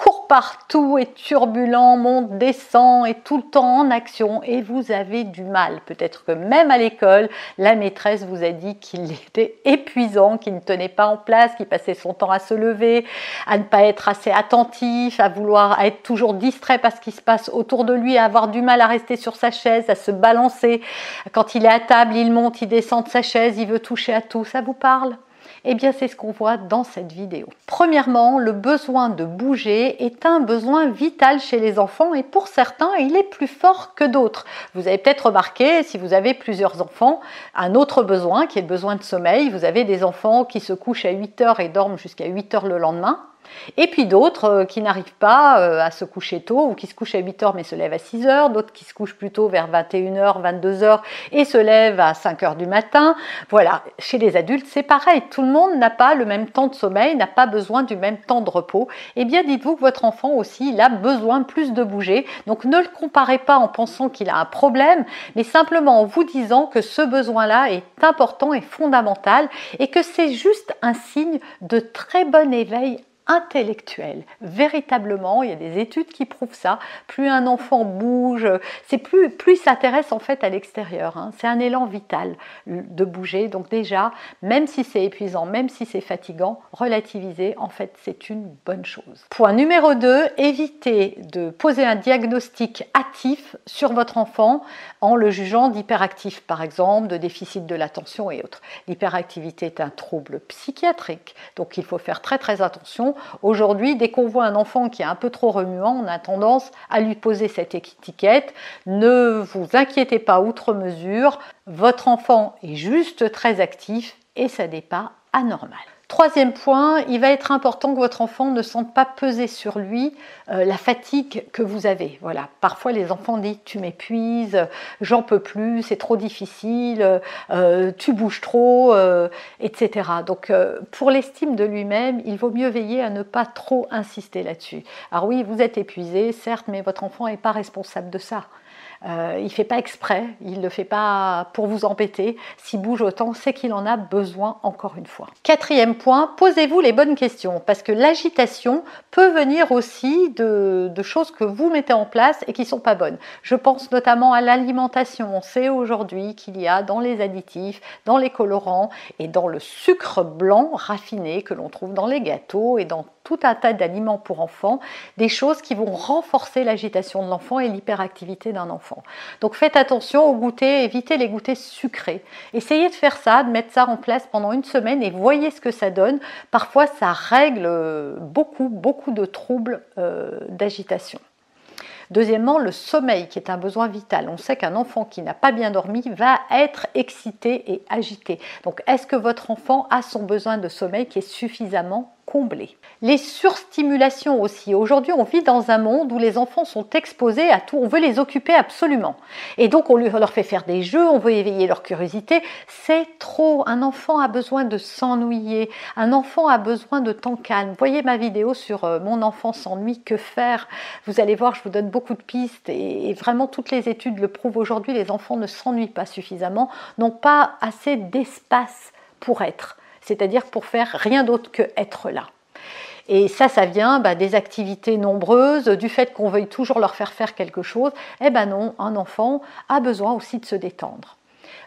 court partout, est turbulent, monte, descend, est tout le temps en action et vous avez du mal Peut-être que même à l'école, la maîtresse vous a dit qu'il était épuisant, qu'il ne tenait pas en place, qu'il passait son temps à se lever, à ne pas être assez attentif, à vouloir être toujours distrait par ce qui se passe autour de lui, à avoir du mal à rester sur sa chaise, à se balancer. Quand il est à table, il monte, il descend de sa chaise, il veut toucher à tout. Ça vous parle? Eh bien, c'est ce qu'on voit dans cette vidéo. Premièrement, le besoin de bouger est un besoin vital chez les enfants et pour certains, il est plus fort que d'autres. Vous avez peut-être remarqué, si vous avez plusieurs enfants, un autre besoin qui est le besoin de sommeil. Vous avez des enfants qui se couchent à 8 heures et dorment jusqu'à 8 heures le lendemain. Et puis d'autres euh, qui n'arrivent pas euh, à se coucher tôt ou qui se couchent à 8 heures mais se lèvent à 6 heures, d'autres qui se couchent plutôt vers 21h, 22h et se lèvent à 5 heures du matin. Voilà, chez les adultes c'est pareil, tout le monde n'a pas le même temps de sommeil, n'a pas besoin du même temps de repos. Eh bien dites-vous que votre enfant aussi, il a besoin plus de bouger. Donc ne le comparez pas en pensant qu'il a un problème, mais simplement en vous disant que ce besoin-là est important et fondamental et que c'est juste un signe de très bon éveil intellectuel. Véritablement, il y a des études qui prouvent ça. Plus un enfant bouge, c'est plus, plus il s'intéresse en fait à l'extérieur. Hein. C'est un élan vital de bouger. Donc déjà, même si c'est épuisant, même si c'est fatigant, relativiser, en fait, c'est une bonne chose. Point numéro 2, évitez de poser un diagnostic hâtif sur votre enfant en le jugeant d'hyperactif, par exemple, de déficit de l'attention et autres. L'hyperactivité est un trouble psychiatrique, donc il faut faire très très attention Aujourd'hui, dès qu'on voit un enfant qui est un peu trop remuant, on a tendance à lui poser cette étiquette. Ne vous inquiétez pas outre mesure, votre enfant est juste très actif et ça n'est pas anormal. Troisième point, il va être important que votre enfant ne sente pas peser sur lui euh, la fatigue que vous avez. Voilà. Parfois, les enfants disent Tu m'épuises, j'en peux plus, c'est trop difficile, euh, tu bouges trop, euh, etc. Donc, pour l'estime de lui-même, il vaut mieux veiller à ne pas trop insister là-dessus. Alors, oui, vous êtes épuisé, certes, mais votre enfant n'est pas responsable de ça. Euh, il ne fait pas exprès, il ne le fait pas pour vous embêter. S'il bouge autant, c'est qu'il en a besoin encore une fois. Quatrième point, posez-vous les bonnes questions parce que l'agitation peut venir aussi de, choses que vous mettez en place et qui ne sont pas bonnes. Je pense notamment à l'alimentation. On sait aujourd'hui qu'il y a dans les additifs, dans les colorants et dans le sucre blanc raffiné que l'on trouve dans les gâteaux et dans tout un tas d'aliments pour enfants, des choses qui vont renforcer l'agitation de l'enfant et l'hyperactivité d'un enfant. Donc faites attention au goûter, évitez les goûters sucrés. Essayez de faire ça, de mettre ça en place pendant une semaine et voyez ce que ça donne. Parfois, ça règle beaucoup, beaucoup de troubles euh, d'agitation. Deuxièmement, le sommeil, qui est un besoin vital. On sait qu'un enfant qui n'a pas bien dormi va être excité et agité. Donc, est-ce que votre enfant a son besoin de sommeil qui est suffisamment Les surstimulations aussi. Aujourd'hui, on vit dans un monde où les enfants sont exposés à tout. On veut les occuper absolument. Et donc, on leur fait faire des jeux, on veut éveiller leur curiosité. C'est trop. Un enfant a besoin de s'ennuyer. Un enfant a besoin de temps calme. Voyez ma vidéo sur euh, mon enfant s'ennuie, que faire? Vous allez voir, je vous donne beaucoup de pistes et vraiment toutes les études le prouvent aujourd'hui. Les enfants ne s'ennuient pas suffisamment, n'ont pas assez d'espace pour être c'est-à-dire pour faire rien d'autre que être là. Et ça, ça vient bah, des activités nombreuses, du fait qu'on veuille toujours leur faire faire quelque chose. Eh ben non, un enfant a besoin aussi de se détendre.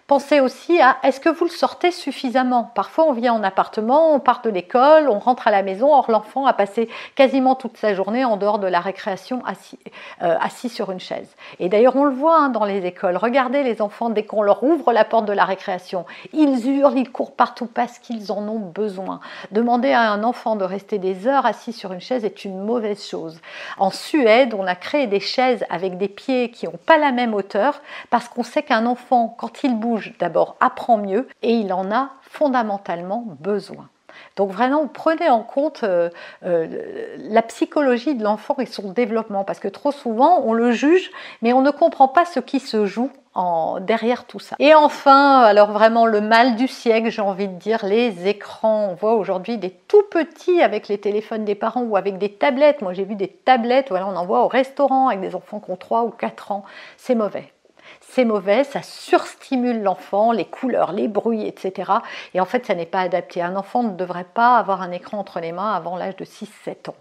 Pensez aussi à est-ce que vous le sortez suffisamment? Parfois, on vient en appartement, on part de l'école, on rentre à la maison, or l'enfant a passé quasiment toute sa journée en dehors de la récréation assis, euh, sur une chaise. Et d'ailleurs, on le voit hein, dans les écoles. Regardez les enfants, dès qu'on leur ouvre la porte de la récréation, ils hurlent, ils courent partout parce qu'ils en ont besoin. Demander à un enfant de rester des heures assis sur une chaise est une mauvaise chose. En Suède, on a créé des chaises avec des pieds qui n'ont pas la même hauteur parce qu'on sait qu'un enfant, quand il bouge, d'abord apprend mieux et il en a fondamentalement besoin. Donc vraiment, prenez en compte euh, euh, la psychologie de l'enfant et son développement, parce que trop souvent, on le juge, mais on ne comprend pas ce qui se joue en, derrière tout ça. Et enfin, alors vraiment le mal du siècle, j'ai envie de dire, les écrans. On voit aujourd'hui des tout petits avec les téléphones des parents ou avec des tablettes. Moi, j'ai vu des tablettes, voilà, on en voit au restaurant avec des enfants qui ont 3 ou 4 ans. C'est mauvais c'est mauvais, ça surstimule l'enfant, les couleurs, les bruits, etc. Et en fait, ça n'est pas adapté. Un enfant ne devrait pas avoir un écran entre les mains avant l'âge de 6-7 ans.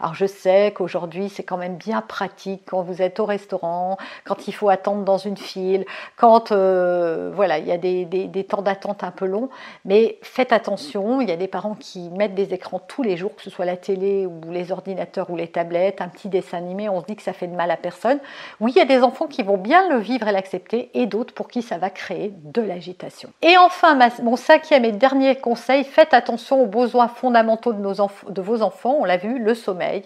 Alors je sais qu'aujourd'hui c'est quand même bien pratique quand vous êtes au restaurant, quand il faut attendre dans une file, quand euh, voilà il y a des, temps d'attente un peu longs, mais faites attention, il y a des parents qui mettent des écrans tous les jours, que ce soit la télé ou les ordinateurs ou les tablettes, un petit dessin animé, on se dit que ça fait de mal à personne. Oui, il y a des enfants qui vont bien le vivre et l'accepter et d'autres pour qui ça va créer de l'agitation. Et enfin, mon cinquième et dernier conseil, faites attention aux besoins fondamentaux de, nos de vos enfants, on l'a vu, le sommeil,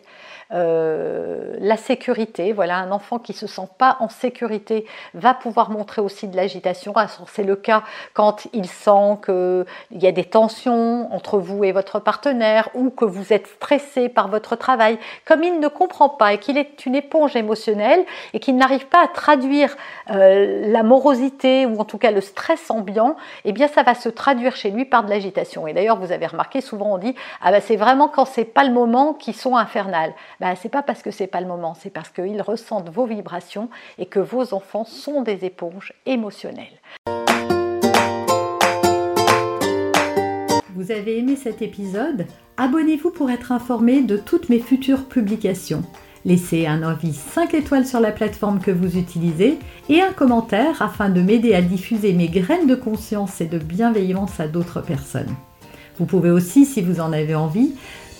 euh, la sécurité. Voilà, un enfant qui se sent pas en sécurité va pouvoir montrer aussi de l'agitation. Ah, c'est le cas quand il sent qu'il y a des tensions entre vous et votre partenaire ou que vous êtes stressé par votre travail. Comme il ne comprend pas et qu'il est une éponge émotionnelle et qu'il n'arrive pas à traduire euh, la morosité ou en tout cas le stress ambiant, eh bien ça va se traduire chez lui par de l'agitation. Et d'ailleurs, vous avez remarqué, souvent on dit ah ben c'est vraiment quand c'est pas le moment qu'ils sont infernales. Ben, c'est pas parce que c'est pas le moment, c'est parce qu'ils ressentent vos vibrations et que vos enfants sont des éponges émotionnelles. Vous avez aimé cet épisode? Abonnez-vous pour être informé de toutes mes futures publications. Laissez un avis 5 étoiles sur la plateforme que vous utilisez et un commentaire afin de m'aider à diffuser mes graines de conscience et de bienveillance à d'autres personnes. Vous pouvez aussi, si vous en avez envie,